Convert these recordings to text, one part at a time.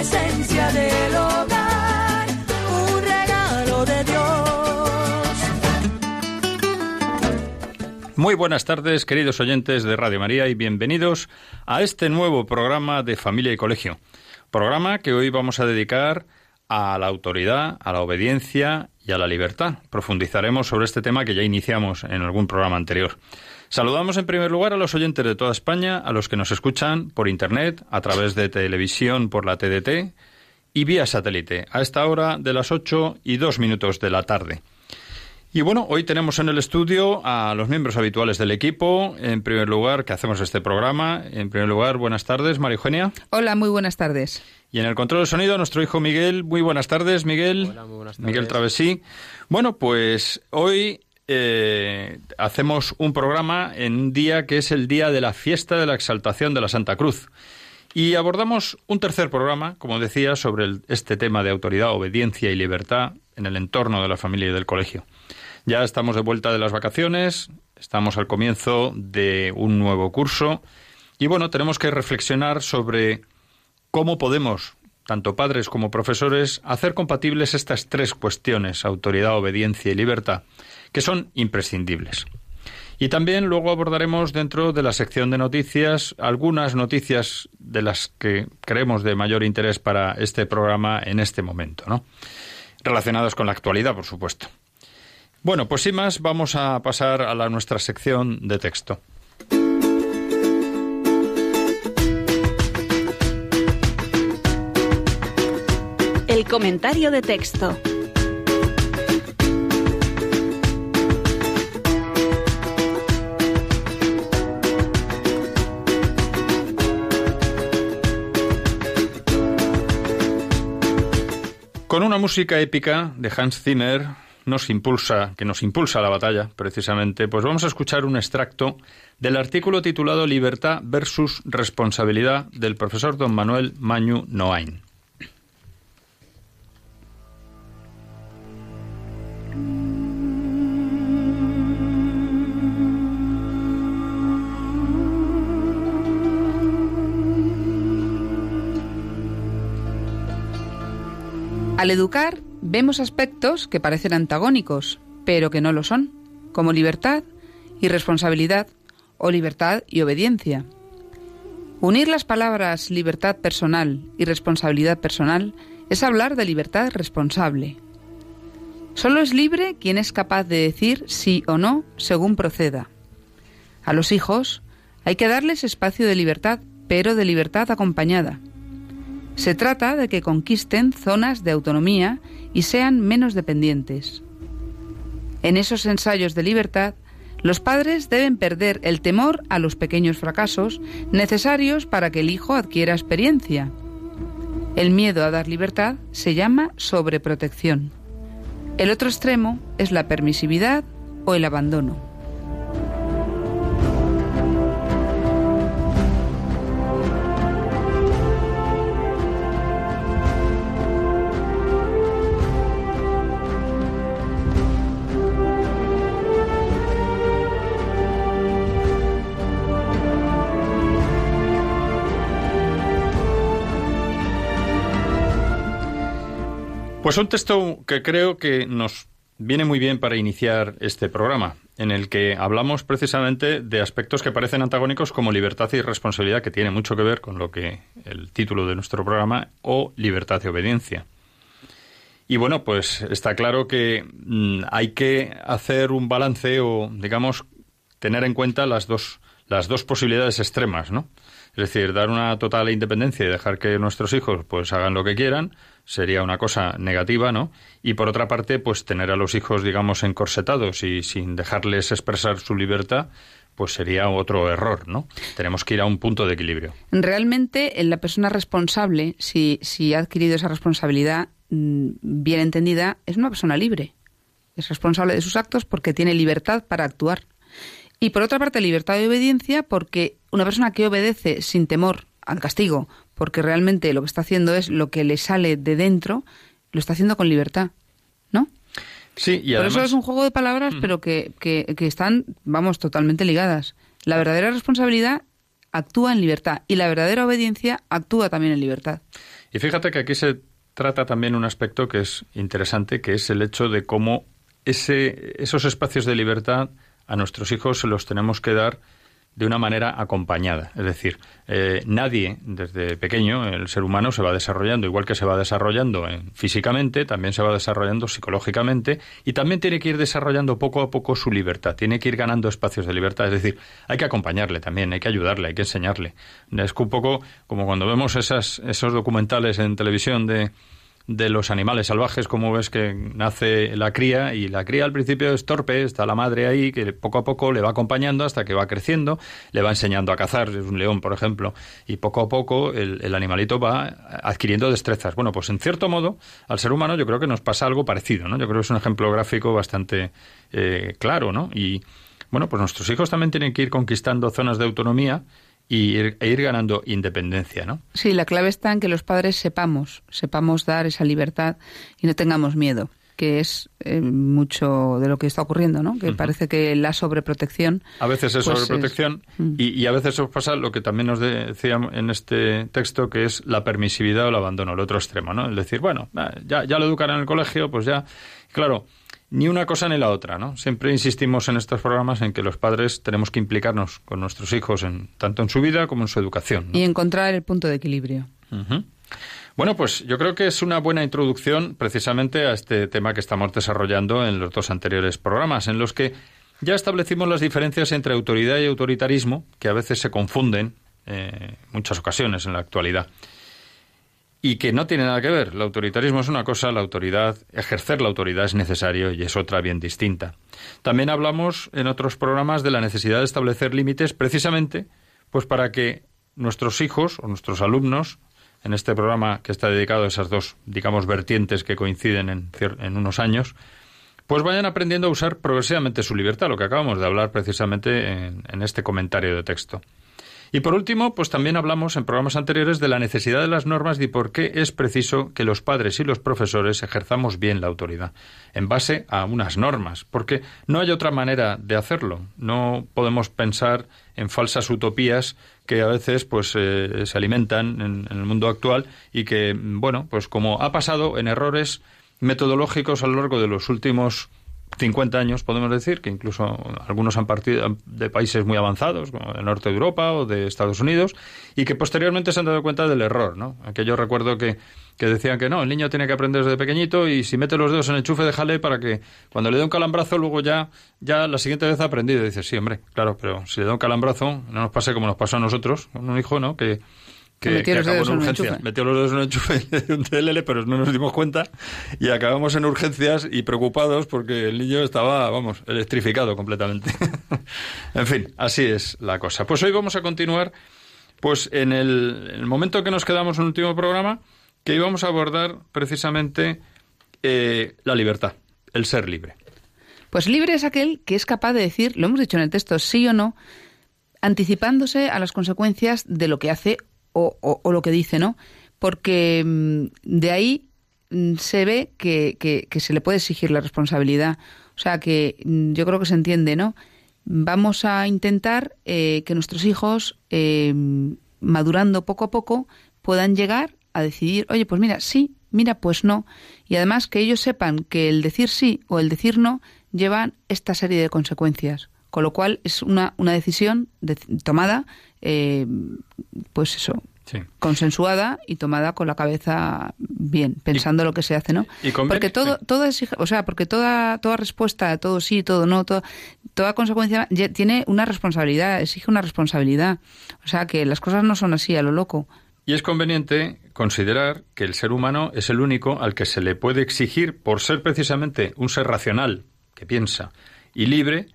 esencia del hogar, un regalo de Dios. Muy buenas tardes, queridos oyentes de Radio María, y bienvenidos a este nuevo programa de Familia y Colegio. Programa que hoy vamos a dedicar a la autoridad, a la obediencia y a la libertad. Profundizaremos sobre este tema que ya iniciamos en algún programa anterior. Saludamos en primer lugar a los oyentes de toda España, a los que nos escuchan por Internet, a través de televisión por la TDT y vía satélite, a esta hora de las 8 y 2 minutos de la tarde. Y bueno, hoy tenemos en el estudio a los miembros habituales del equipo. En primer lugar, que hacemos este programa. En primer lugar, buenas tardes, María Eugenia. Hola, muy buenas tardes. Y en el control de sonido, nuestro hijo Miguel. Muy buenas tardes, Miguel. Hola, muy buenas tardes. Miguel Travesí. Bueno, pues hoy eh, hacemos un programa en un día que es el día de la fiesta de la exaltación de la Santa Cruz. Y abordamos un tercer programa, como decía, sobre este tema de autoridad, obediencia y libertad en el entorno de la familia y del colegio. Ya estamos de vuelta de las vacaciones, estamos al comienzo de un nuevo curso y bueno, tenemos que reflexionar sobre cómo podemos, tanto padres como profesores, hacer compatibles estas tres cuestiones, autoridad, obediencia y libertad, que son imprescindibles. Y también luego abordaremos dentro de la sección de noticias algunas noticias de las que creemos de mayor interés para este programa en este momento, ¿no? Relacionadas con la actualidad, por supuesto. Bueno, pues sin más, vamos a pasar a la, nuestra sección de texto. El comentario de texto. Con una música épica de Hans Zimmer nos impulsa, que nos impulsa a la batalla, precisamente, pues vamos a escuchar un extracto del artículo titulado Libertad versus responsabilidad del profesor don Manuel Mañu Noain. Al educar vemos aspectos que parecen antagónicos, pero que no lo son, como libertad y responsabilidad o libertad y obediencia. Unir las palabras libertad personal y responsabilidad personal es hablar de libertad responsable. Solo es libre quien es capaz de decir sí o no según proceda. A los hijos hay que darles espacio de libertad, pero de libertad acompañada. Se trata de que conquisten zonas de autonomía y sean menos dependientes. En esos ensayos de libertad, los padres deben perder el temor a los pequeños fracasos necesarios para que el hijo adquiera experiencia. El miedo a dar libertad se llama sobreprotección. El otro extremo es la permisividad o el abandono. Pues un texto que creo que nos viene muy bien para iniciar este programa. en el que hablamos precisamente de aspectos que parecen antagónicos como libertad y responsabilidad, que tiene mucho que ver con lo que el título de nuestro programa, o libertad y obediencia. Y bueno, pues está claro que mm, hay que hacer un balance o, digamos, tener en cuenta las dos, las dos posibilidades extremas, ¿no? Es decir, dar una total independencia y dejar que nuestros hijos pues hagan lo que quieran sería una cosa negativa, ¿no? Y por otra parte, pues tener a los hijos, digamos, encorsetados y sin dejarles expresar su libertad, pues sería otro error, ¿no? Tenemos que ir a un punto de equilibrio. Realmente, la persona responsable, si, si ha adquirido esa responsabilidad mm, bien entendida, es una persona libre. Es responsable de sus actos porque tiene libertad para actuar. Y por otra parte, libertad de obediencia porque una persona que obedece sin temor al castigo, porque realmente lo que está haciendo es lo que le sale de dentro, lo está haciendo con libertad, ¿no? Sí, y Por eso es un juego de palabras, pero que, que, que están, vamos, totalmente ligadas. La verdadera responsabilidad actúa en libertad y la verdadera obediencia actúa también en libertad. Y fíjate que aquí se trata también un aspecto que es interesante, que es el hecho de cómo ese, esos espacios de libertad a nuestros hijos se los tenemos que dar de una manera acompañada. Es decir, eh, nadie desde pequeño, el ser humano se va desarrollando, igual que se va desarrollando físicamente, también se va desarrollando psicológicamente y también tiene que ir desarrollando poco a poco su libertad, tiene que ir ganando espacios de libertad. Es decir, hay que acompañarle también, hay que ayudarle, hay que enseñarle. Es un poco como cuando vemos esas, esos documentales en televisión de de los animales salvajes, como ves que nace la cría y la cría al principio es torpe, está la madre ahí que poco a poco le va acompañando hasta que va creciendo, le va enseñando a cazar, es un león por ejemplo, y poco a poco el, animalito va adquiriendo destrezas. Bueno, pues en cierto modo al ser humano yo creo que nos pasa algo parecido, ¿no? Yo creo que es un ejemplo gráfico bastante eh, claro, ¿no? Y bueno, pues nuestros hijos también tienen que ir conquistando zonas de autonomía y ir, e ir ganando independencia, ¿no? Sí, la clave está en que los padres sepamos, sepamos dar esa libertad y no tengamos miedo que es eh, mucho de lo que está ocurriendo, ¿no? Que parece que la sobreprotección... A veces es pues sobreprotección mm. y, a veces os pasa lo que también nos decía en este texto, que es la permisividad o el abandono, el otro extremo, ¿no? El decir, bueno, ya, ya lo educan en el colegio, pues ya... Claro, ni una cosa ni la otra, ¿no? Siempre insistimos en estos programas en que los padres tenemos que implicarnos con nuestros hijos en, tanto en su vida como en su educación. Y encontrar el punto de equilibrio. Bueno, pues yo creo que es una buena introducción precisamente a este tema que estamos desarrollando en los dos anteriores programas, en los que ya establecimos las diferencias entre autoridad y autoritarismo, que a veces se confunden en eh, muchas ocasiones en la actualidad y que no tiene nada que ver. El autoritarismo es una cosa, la autoridad, ejercer la autoridad es necesario y es otra bien distinta. También hablamos en otros programas de la necesidad de establecer límites precisamente pues para que nuestros hijos o nuestros alumnos en este programa que está dedicado a esas dos, digamos, vertientes que coinciden en, en unos años, pues vayan aprendiendo a usar progresivamente su libertad, lo que acabamos de hablar precisamente en este comentario de texto. Y por último, pues también hablamos en programas anteriores de la necesidad de las normas y por qué es preciso que los padres y los profesores ejerzamos bien la autoridad, en base a unas normas, porque no hay otra manera de hacerlo. No podemos pensar en falsas utopías que a veces pues eh, se alimentan en, en el mundo actual y que, bueno, pues como ha pasado en errores metodológicos a lo largo de los últimos 50 años, podemos decir, que incluso algunos han partido de países muy avanzados, como el norte de Europa o de Estados Unidos, y que posteriormente se han dado cuenta del error, ¿no? Aquello recuerdo que, que decían que no, el niño tiene que aprender desde pequeñito y si mete los dedos en el enchufe, déjale para que cuando le dé un calambrazo, luego ya, ya la siguiente vez ha aprendido. Y dice, sí, hombre, claro, pero si le da un calambrazo, no nos pase como nos pasó a nosotros, con un hijo, ¿no? Que, que, los dedos en urgencia. Metió los dedos en un enchufe de un TLL, pero no nos dimos cuenta y acabamos en urgencias y preocupados porque el niño estaba, vamos, electrificado completamente. en fin, así es la cosa. Pues hoy vamos a continuar, pues en el, el momento que nos quedamos en el último programa, que íbamos a abordar precisamente eh, la libertad, el ser libre. Pues libre es aquel que es capaz de decir, lo hemos dicho en el texto, sí o no, anticipándose a las consecuencias de lo que hace o, lo que dice, ¿no? Porque mm, de ahí mm, se ve que, que, se le puede exigir la responsabilidad. O sea que mm, yo creo que se entiende, ¿no? Vamos a intentar eh, que nuestros hijos, eh, madurando poco a poco, puedan llegar a decidir, oye, pues mira, sí, mira, pues no. Y además que ellos sepan que el decir sí o el decir no llevan esta serie de consecuencias. Con lo cual es una, una decisión tomada, eh, pues eso, consensuada y tomada con la cabeza bien, pensando lo que se hace, ¿no? porque todo, toda o sea, porque toda, toda respuesta, todo sí, todo no, toda consecuencia tiene una responsabilidad, exige una responsabilidad. O sea, que las cosas no son así a lo loco. Y es conveniente considerar que el ser humano es el único al que se le puede exigir, por ser precisamente un ser racional, que piensa, y libre,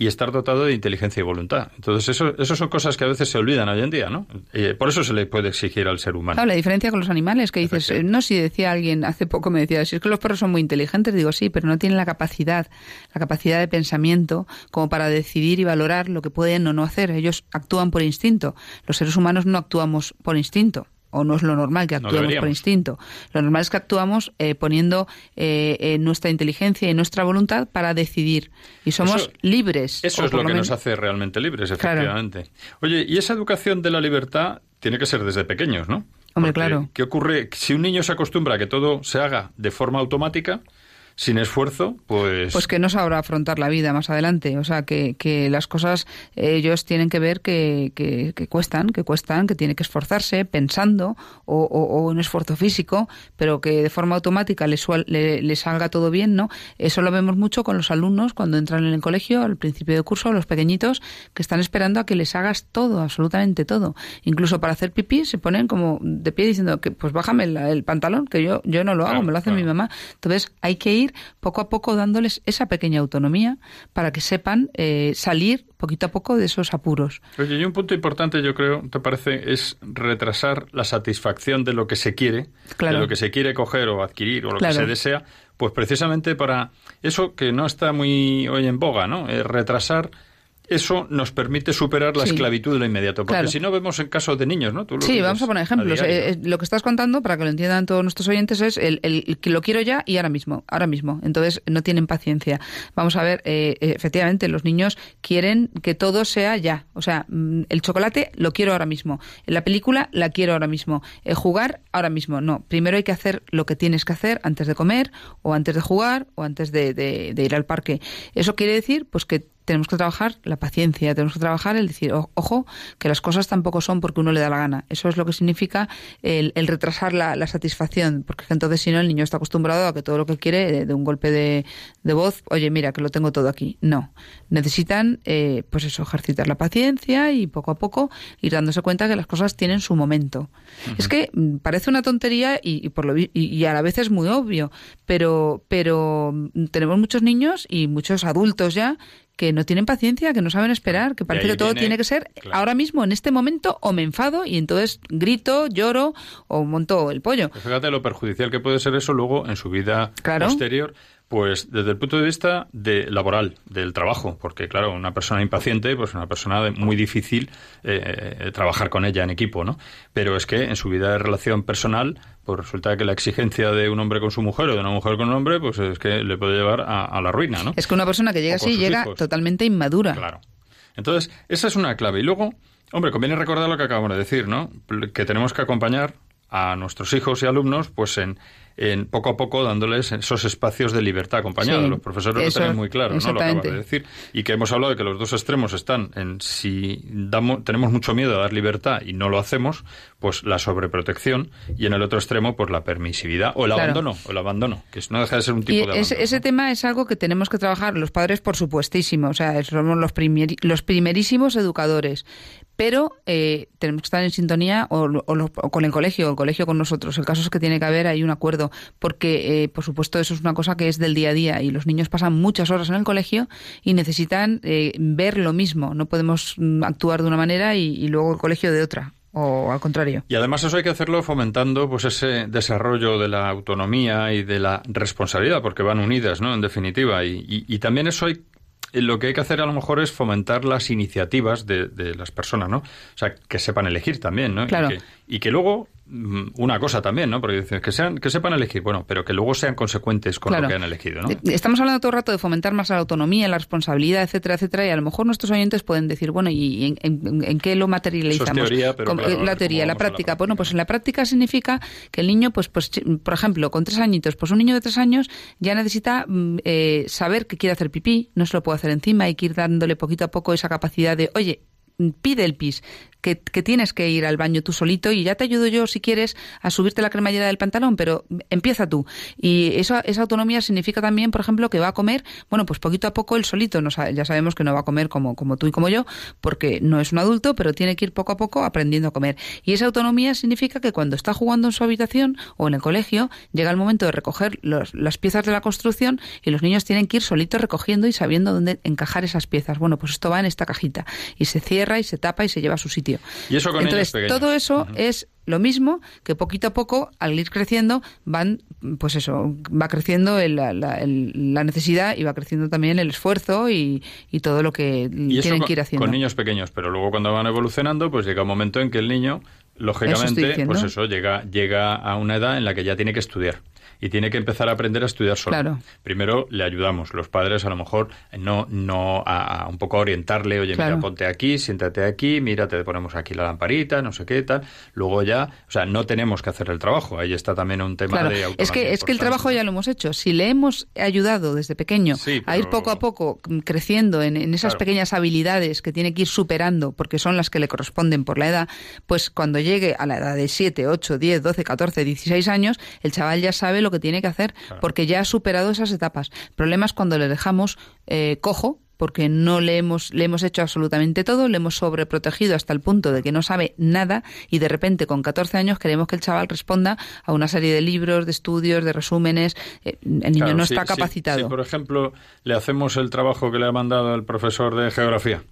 y estar dotado de inteligencia y voluntad. Entonces, eso, eso son cosas que a veces se olvidan hoy en día, ¿no? Eh, por eso se le puede exigir al ser humano. Claro, la diferencia con los animales, que dices, eh, no, si decía alguien, hace poco me decía, si es que los perros son muy inteligentes, digo, sí, pero no tienen la capacidad, la capacidad de pensamiento como para decidir y valorar lo que pueden o no hacer. Ellos actúan por instinto. Los seres humanos no actuamos por instinto o no es lo normal que actuemos por instinto. Lo normal es que actuamos eh, poniendo eh, nuestra inteligencia y nuestra voluntad para decidir. Y somos libres. Eso es lo, que nos hace realmente libres, efectivamente. Oye, y esa educación de la libertad tiene que ser desde pequeños, ¿no? Hombre, claro. ¿Qué ocurre? Si un niño se acostumbra a que todo se haga de forma automática, sin esfuerzo, pues... Pues que no sabrá afrontar la vida más adelante. O sea, que, que las cosas ellos tienen que ver que, que, cuestan, que cuestan, que tiene que esforzarse pensando o, o, un esfuerzo físico, pero que de forma automática le, le, salga todo bien, ¿no? Eso lo vemos mucho con los alumnos cuando entran en el colegio al principio de curso, los pequeñitos, que están esperando a que les hagas todo, absolutamente todo. Incluso para hacer pipí se ponen como de pie diciendo que pues bájame el, pantalón, que yo, yo no lo hago, me lo hace mi mamá. Entonces hay que ir poco a poco dándoles esa pequeña autonomía para que sepan eh, salir poquito a poco de esos apuros. Oye, y un punto importante, yo creo, ¿te parece? Es retrasar la satisfacción de lo que se quiere, de lo que se quiere coger o adquirir o lo que se desea, pues precisamente para eso que no está muy hoy en boga, ¿no? retrasar eso nos permite superar la esclavitud de lo inmediato. Porque si no vemos en casos de niños, ¿no? sí, vamos a poner ejemplos. Eh, eh, lo que estás contando, para que lo entiendan todos nuestros oyentes, es el, que lo quiero ya y ahora mismo, ahora mismo. Entonces no tienen paciencia. Vamos a ver, eh, efectivamente, los niños quieren que todo sea ya. O sea, mm, el chocolate lo quiero ahora mismo. La película la quiero ahora mismo. jugar ahora mismo. No, primero hay que hacer lo que tienes que hacer antes de comer o antes de jugar o antes de, de ir al parque. Eso quiere decir, pues que tenemos que trabajar la paciencia, tenemos que trabajar el decir, ojo, que las cosas tampoco son porque uno le da la gana. Eso es lo que significa el, retrasar la, satisfacción, porque entonces si no el niño está acostumbrado a que todo lo que quiere de, un golpe de, voz, oye, mira, que lo tengo todo aquí. No, necesitan, eh, pues eso, ejercitar la paciencia y poco a poco ir dándose cuenta que las cosas tienen su momento. Es que mm, parece una tontería y, por lo, y, a la vez es muy obvio, pero, pero mm, tenemos muchos niños y muchos adultos ya que no tienen paciencia, que no saben esperar, que parece que todo tiene que ser ahora mismo, en este momento, o me enfado y entonces grito, lloro o monto el pollo. Pues fíjate lo perjudicial que puede ser eso luego en su vida posterior. Pues desde el punto de vista de laboral, del trabajo, porque claro, una persona impaciente, pues una persona muy difícil eh, eh, trabajar con ella en equipo, ¿no? Pero es que en su vida de relación personal, pues resulta que la exigencia de un hombre con su mujer o de una mujer con un hombre, pues es que le puede llevar a, la ruina, ¿no? Es que una persona que llega así llega totalmente inmadura. Claro. Entonces, esa es una clave. Y luego, hombre, conviene recordar lo que acabamos de decir, ¿no? Que tenemos que acompañar a nuestros hijos y alumnos, pues en, en poco a poco dándoles esos espacios de libertad acompañada. los profesores lo tienen muy claro, ¿no? Lo acabo de decir. Y que hemos hablado de que los dos extremos están en si damos, tenemos mucho miedo a dar libertad y no lo hacemos, pues la sobreprotección, y en el otro extremo, pues la permisividad o el abandono, o el abandono, que no deja de ser un tipo de ese, ese tema es algo que tenemos que trabajar los padres, por supuestísimo, o sea, somos los, los primerísimos educadores pero eh, tenemos que estar en sintonía o, con el colegio, o el colegio con nosotros. El caso es que tiene que haber ahí un acuerdo, porque, eh, por supuesto, eso es una cosa que es del día a día y los niños pasan muchas horas en el colegio y necesitan eh, ver lo mismo. No podemos mm, actuar de una manera y, luego el colegio de otra o al contrario. Y además eso hay que hacerlo fomentando pues ese desarrollo de la autonomía y de la responsabilidad, porque van unidas, ¿no? En definitiva. Y, y también eso hay lo que hay que hacer a lo mejor es fomentar las iniciativas de, las personas, ¿no? O sea, que sepan elegir también, ¿no? Claro. Y, que, luego una cosa también, ¿no? Porque dices que sean, que sepan elegir, bueno, pero que luego sean consecuentes con lo que han elegido, ¿no? Eh, estamos hablando todo el rato de fomentar más la autonomía, la responsabilidad, etcétera, etcétera, y a lo mejor nuestros oyentes pueden decir, bueno, ¿y en, qué lo materializamos? Eso es teoría, pero la teoría, la práctica. Bueno, pues en la práctica significa que el niño, pues, pues, por ejemplo, con tres añitos, pues un niño de tres años ya necesita mm, eh, saber que quiere hacer pipí, no se lo puede hacer encima, hay que ir dándole poquito a poco esa capacidad de, oye, pide el pis, que, tienes que ir al baño tú solito y ya te ayudo yo si quieres a subirte la cremallera del pantalón, pero empieza tú. Y eso, esa autonomía significa también, por ejemplo, que va a comer, bueno, pues poquito a poco él solito, no, ya sabemos que no va a comer como, tú y como yo, porque no es un adulto, pero tiene que ir poco a poco aprendiendo a comer. Y esa autonomía significa que cuando está jugando en su habitación o en el colegio, llega el momento de recoger las piezas de la construcción y los niños tienen que ir solitos recogiendo y sabiendo dónde encajar esas piezas. Bueno, pues esto va en esta cajita y se cierra y se tapa y se lleva a su sitio. Y eso con Entonces, todo eso es lo mismo que poquito a poco, al ir creciendo, van, pues eso, va creciendo la, necesidad y va creciendo también el esfuerzo y, todo lo que tienen que ir haciendo. Con niños pequeños, pero luego cuando van evolucionando, pues llega un momento en que el niño, lógicamente, pues eso, llega, llega a una edad en la que ya tiene que estudiar y tiene que empezar a aprender a estudiar solo. Primero le ayudamos, los padres a lo mejor no, no a, un poco a orientarle, oye, mira, ponte aquí, siéntate aquí, mira, te ponemos aquí la lamparita, no sé qué tal. Luego ya, o sea, no tenemos que hacer el trabajo. Ahí está también un tema de autonomía. Es que, es que el trabajo ya lo hemos hecho. Si le hemos ayudado desde pequeño a ir poco a poco creciendo en, esas pequeñas habilidades que tiene que ir superando, porque son las que le corresponden por la edad, pues cuando llegue a la edad de 7, 8, 10, 12, 14, 16 años, el chaval ya sabe lo que tiene que hacer, porque ya ha superado esas etapas. El problema es cuando le dejamos eh, cojo, porque no le hemos, le hemos hecho absolutamente todo, le hemos sobreprotegido hasta el punto de que no sabe nada y de repente con 14 años queremos que el chaval responda a una serie de libros, de estudios, de resúmenes. Eh, el niño no está capacitado. Si, por ejemplo, le hacemos el trabajo que le ha mandado el profesor de geografía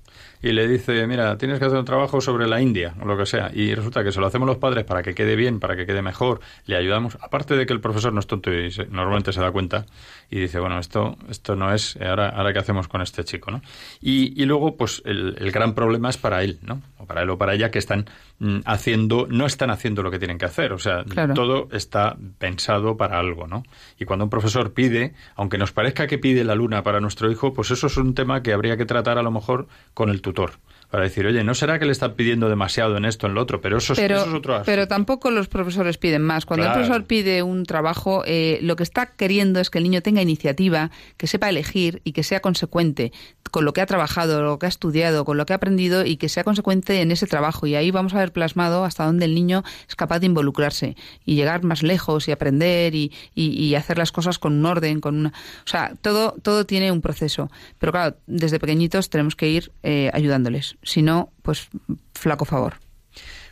y le dice, mira, tienes que hacer un trabajo sobre la India o lo que sea, y resulta que se lo hacemos los padres para que quede bien, para que quede mejor, le ayudamos, aparte de que el profesor no es tonto y normalmente se da cuenta y dice, bueno, esto, esto no es, ahora, ahora qué hacemos con este chico, ¿no? Y, y luego, pues el, el, gran problema es para él, ¿no? O para él o para ella que están mm, haciendo, no están haciendo lo que tienen que hacer, o sea, todo está pensado para algo, ¿no? Y cuando un profesor pide, aunque nos parezca que pide la luna para nuestro hijo, pues eso es un tema que habría que tratar a lo mejor con el tutor para decir, oye, ¿no será que le está pidiendo demasiado en esto, en lo otro? Pero eso, pero, eso es otro Pero tampoco los profesores piden más. Cuando el profesor pide un trabajo, eh, lo que está queriendo es que el niño tenga iniciativa, que sepa elegir y que sea consecuente con lo que ha trabajado, lo que ha estudiado, con lo que ha aprendido y que sea consecuente en ese trabajo. Y ahí vamos a ver plasmado hasta dónde el niño es capaz de involucrarse y llegar más lejos y aprender y, y, hacer las cosas con un orden, con una... O sea, todo, todo tiene un proceso. Pero claro, desde pequeñitos tenemos que ir eh, ayudándoles. Si no, pues flaco favor.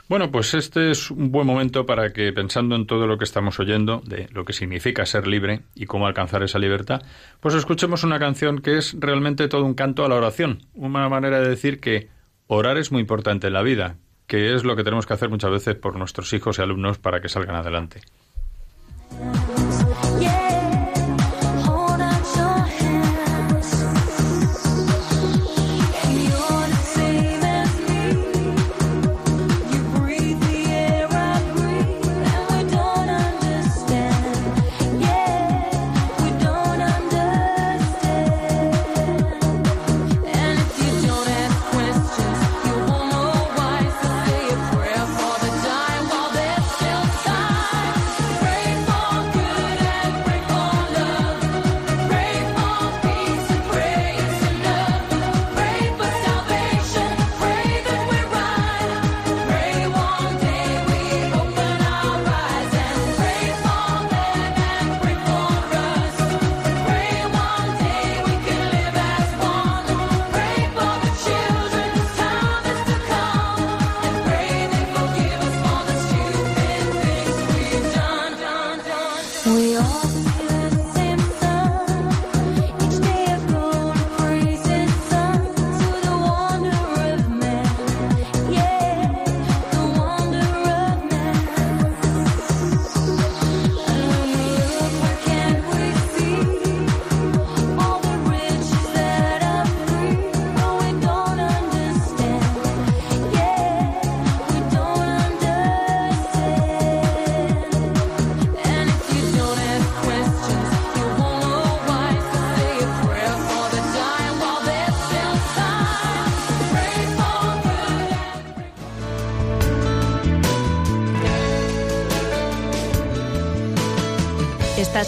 Bueno, pues este es un buen momento para que, pensando en todo lo que estamos oyendo, de lo que significa ser libre y cómo alcanzar esa libertad, pues escuchemos una canción que es realmente todo un canto a la oración, una manera de decir que orar es muy importante en la vida, que es lo que tenemos que hacer muchas veces por nuestros hijos y alumnos para que salgan adelante.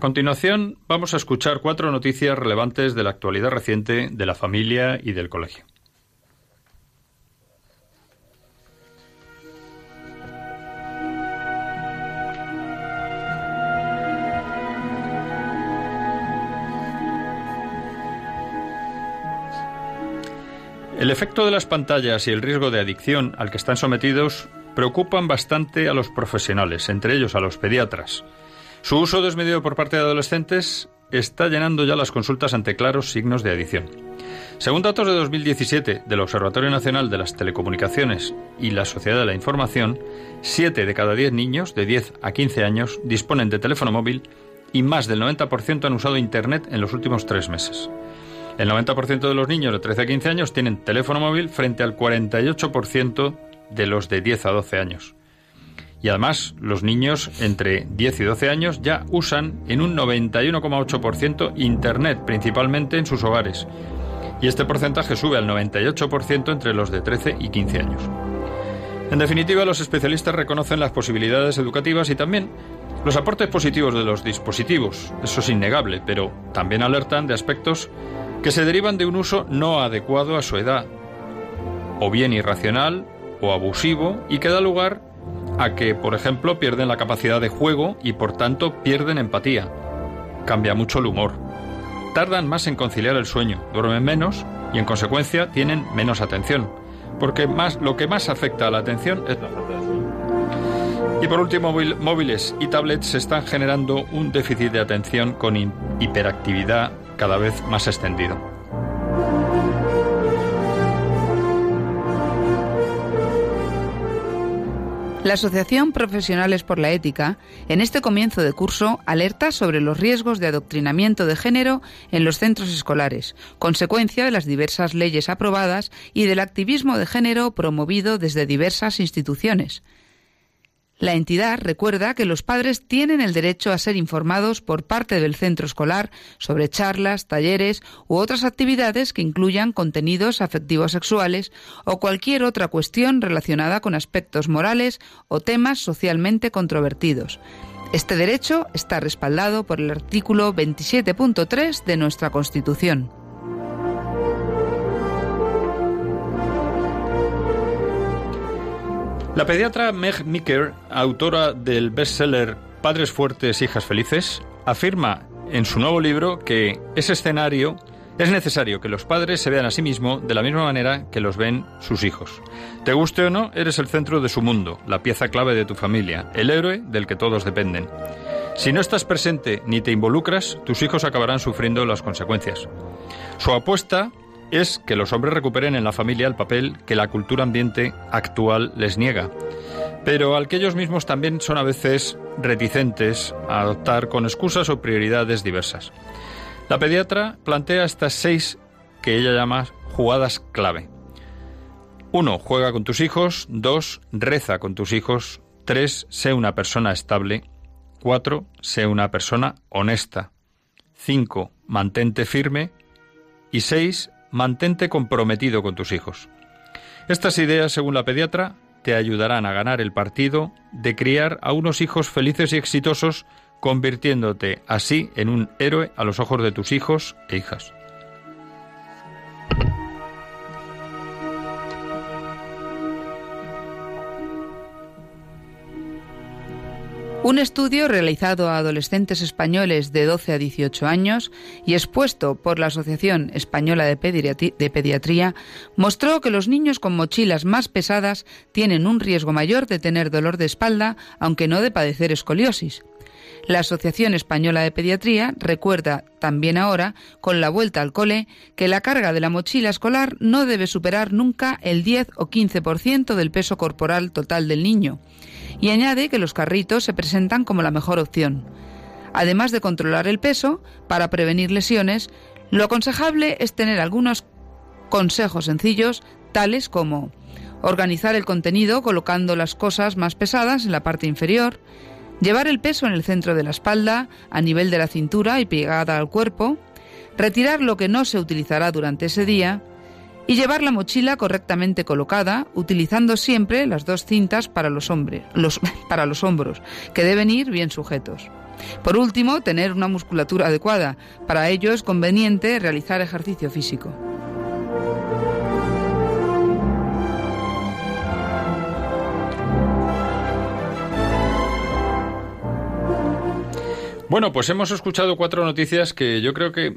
A continuación, vamos a escuchar cuatro noticias relevantes de la actualidad reciente de la familia y del colegio. El efecto de las pantallas y el riesgo de adicción al que están sometidos preocupan bastante a los profesionales, entre ellos a los pediatras. Su uso desmedido por parte de adolescentes está llenando ya las consultas ante claros signos de adicción. Según datos de 2017 del Observatorio Nacional de las Telecomunicaciones y la Sociedad de la Información, 7 de cada 10 niños de 10 a 15 años disponen de teléfono móvil y más del 90% han usado Internet en los últimos tres meses. El 90% de los niños de 13 a 15 años tienen teléfono móvil frente al 48% de los de 10 a 12 años. Y además, los niños entre 10 y 12 años ya usan en un 91,8% Internet, principalmente en sus hogares. Y este porcentaje sube al 98% entre los de 13 y 15 años. En definitiva, los especialistas reconocen las posibilidades educativas y también los aportes positivos de los dispositivos. Eso es innegable, pero también alertan de aspectos que se derivan de un uso no adecuado a su edad, o bien irracional o abusivo, y que da lugar a que, por ejemplo, pierden la capacidad de juego y por tanto pierden empatía. Cambia mucho el humor. Tardan más en conciliar el sueño, duermen menos y en consecuencia tienen menos atención, porque más, lo que más afecta a la atención es la falta de. Y por último, móviles y tablets están generando un déficit de atención con hiperactividad cada vez más extendido. La Asociación Profesionales por la Ética, en este comienzo de curso, alerta sobre los riesgos de adoctrinamiento de género en los centros escolares, consecuencia de las diversas leyes aprobadas y del activismo de género promovido desde diversas instituciones. La entidad recuerda que los padres tienen el derecho a ser informados por parte del centro escolar sobre charlas, talleres u otras actividades que incluyan contenidos afectivos sexuales o cualquier otra cuestión relacionada con aspectos morales o temas socialmente controvertidos. Este derecho está respaldado por el artículo 27.3 de nuestra Constitución. La pediatra Meg Micker, autora del bestseller Padres fuertes, hijas felices, afirma en su nuevo libro que ese escenario es necesario que los padres se vean a sí mismos de la misma manera que los ven sus hijos. Te guste o no, eres el centro de su mundo, la pieza clave de tu familia, el héroe del que todos dependen. Si no estás presente ni te involucras, tus hijos acabarán sufriendo las consecuencias. Su apuesta es que los hombres recuperen en la familia el papel que la cultura ambiente actual les niega, pero al que ellos mismos también son a veces reticentes a adoptar con excusas o prioridades diversas. La pediatra plantea estas seis que ella llama jugadas clave. 1. Juega con tus hijos. 2. Reza con tus hijos. 3. Sé una persona estable. 4. Sé una persona honesta. 5. Mantente firme. Y 6 mantente comprometido con tus hijos. Estas ideas, según la pediatra, te ayudarán a ganar el partido de criar a unos hijos felices y exitosos, convirtiéndote así en un héroe a los ojos de tus hijos e hijas. Un estudio realizado a adolescentes españoles de 12 a 18 años y expuesto por la Asociación Española de, Pediatría mostró que los niños con mochilas más pesadas tienen un riesgo mayor de tener dolor de espalda, aunque no de padecer escoliosis. La Asociación Española de Pediatría recuerda también ahora, con la vuelta al cole, que la carga de la mochila escolar no debe superar nunca el 10 o 15% del peso corporal total del niño y añade que los carritos se presentan como la mejor opción. Además de controlar el peso, para prevenir lesiones, lo aconsejable es tener algunos consejos sencillos, tales como organizar el contenido colocando las cosas más pesadas en la parte inferior, llevar el peso en el centro de la espalda, a nivel de la cintura y pegada al cuerpo, retirar lo que no se utilizará durante ese día y llevar la mochila correctamente colocada, utilizando siempre las dos cintas para los, hombres, para los hombros, que deben ir bien sujetos. Por último, tener una musculatura adecuada. Para ello es conveniente realizar ejercicio físico. Bueno, pues hemos escuchado cuatro noticias que yo creo que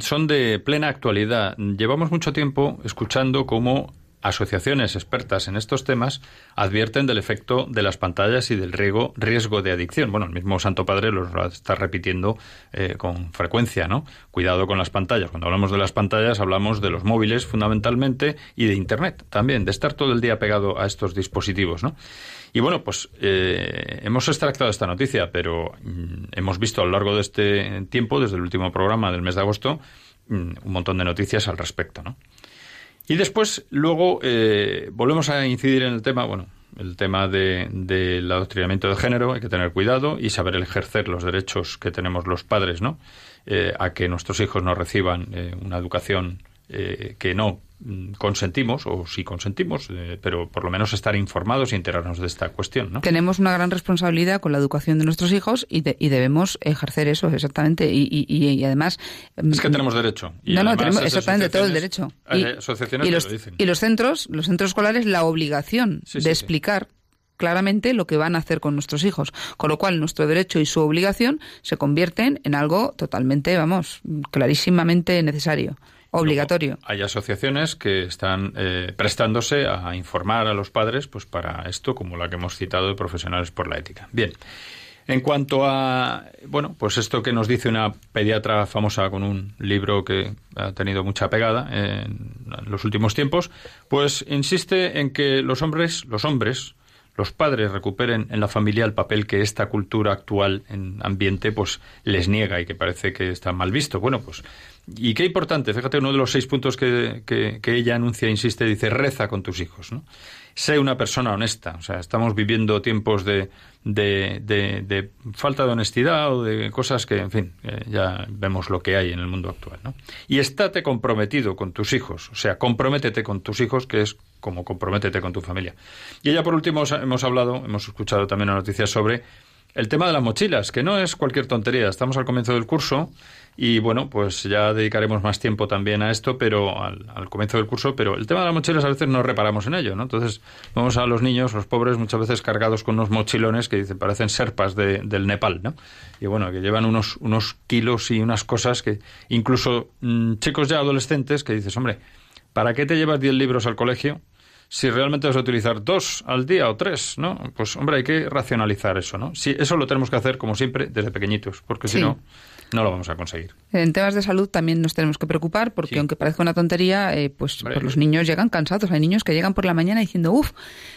son de plena actualidad. Llevamos mucho tiempo escuchando cómo asociaciones expertas en estos temas advierten del efecto de las pantallas y del riesgo, riesgo de adicción. Bueno, el mismo Santo Padre lo está repitiendo eh, con frecuencia, ¿no? Cuidado con las pantallas. Cuando hablamos de las pantallas hablamos de los móviles fundamentalmente y de Internet también, de estar todo el día pegado a estos dispositivos, ¿no? Y bueno, pues eh, hemos extractado esta noticia, pero mm, hemos visto a lo largo de este tiempo, desde el último programa del mes de agosto, mm, un montón de noticias al respecto, ¿no? Y después, luego, eh, volvemos a incidir en el tema, bueno, el tema del de, adoctrinamiento de género, hay que tener cuidado y saber ejercer los derechos que tenemos los padres, ¿no? Eh, a que nuestros hijos no reciban eh, una educación que no consentimos, o sí consentimos, eh, pero por lo menos estar informados y enterarnos de esta cuestión. ¿no? Tenemos una gran responsabilidad con la educación de nuestros hijos y, y debemos ejercer eso, exactamente. Y, y, además. Mm, es que tenemos derecho. no, no, tenemos exactamente todo el derecho. y, asociaciones los, lo dicen. y los centros, los centros escolares, la obligación de explicar claramente lo que van a hacer con nuestros hijos. Con lo cual, nuestro derecho y su obligación se convierten en algo totalmente, vamos, clarísimamente necesario. Obligatorio. hay asociaciones que están eh, prestándose a informar a los padres pues para esto, como la que hemos citado de Profesionales por la Ética. Bien. En cuanto a, bueno, pues esto que nos dice una pediatra famosa con un libro que ha tenido mucha pegada en los últimos tiempos, pues insiste en que los hombres, los hombres, los padres recuperen en la familia el papel que esta cultura actual en ambiente pues les niega y que parece que está mal visto. Bueno, pues y qué importante, fíjate, uno de los seis puntos que, que, ella anuncia, insiste, dice, reza con tus hijos, ¿no? Sé una persona honesta, o sea, estamos viviendo tiempos de, de, de, falta de honestidad o de cosas que, en fin, eh, ya vemos lo que hay en el mundo actual, ¿no? Y estate comprometido con tus hijos, o sea, comprométete con tus hijos, que es como comprométete con tu familia. Y ella, por último, hemos hablado, hemos escuchado también una noticia sobre el tema de las mochilas, que no es cualquier tontería. Estamos al comienzo del curso y bueno, pues ya dedicaremos más tiempo también a esto, pero al, comienzo del curso. Pero el tema de las mochilas a veces no reparamos en ello, ¿no? Entonces vamos a los niños, los pobres, muchas veces cargados con unos mochilones que dicen, parecen serpas de, del Nepal, ¿no? Y bueno, que llevan unos, unos kilos y unas cosas que incluso mm, chicos ya adolescentes que dices, hombre, ¿para qué te llevas 10 libros al colegio? Si realmente vas a utilizar dos al día o tres, ¿no? Pues hombre, hay que racionalizar eso, ¿no? Sí, eso lo tenemos que hacer como siempre desde pequeñitos, porque si no no lo vamos a conseguir. En temas de salud también nos tenemos que preocupar porque aunque parezca una tontería, eh, pues, pues, los niños llegan cansados. Hay niños que llegan por la mañana diciendo, uff,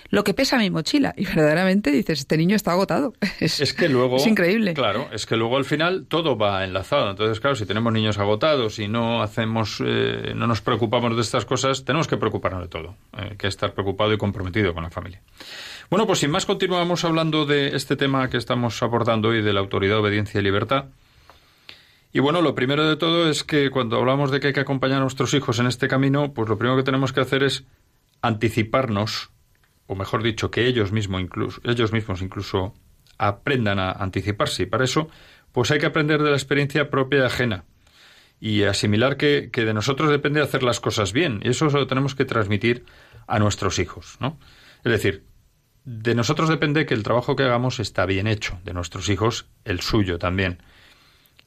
lo que pesa mi mochila. Y verdaderamente dices, este niño está agotado. Es, que luego... Es increíble. Claro, es que luego al final todo va enlazado. Entonces, claro, si tenemos niños agotados y no hacemos, eh, no nos preocupamos de estas cosas, tenemos que preocuparnos de todo. Hay que estar preocupado y comprometido con la familia. Bueno, pues sin más continuamos hablando de este tema que estamos abordando hoy de la autoridad, obediencia y libertad. Y bueno, lo primero de todo es que cuando hablamos de que hay que acompañar a nuestros hijos en este camino, pues lo primero que tenemos que hacer es anticiparnos, o mejor dicho, que ellos mismos incluso, ellos mismos incluso aprendan a anticiparse. Y para eso, pues hay que aprender de la experiencia propia y ajena. Y asimilar que, que de nosotros depende hacer las cosas bien. Y eso lo tenemos que transmitir a nuestros hijos, ¿no? Es decir, de nosotros depende que el trabajo que hagamos está bien hecho, de nuestros hijos el suyo también.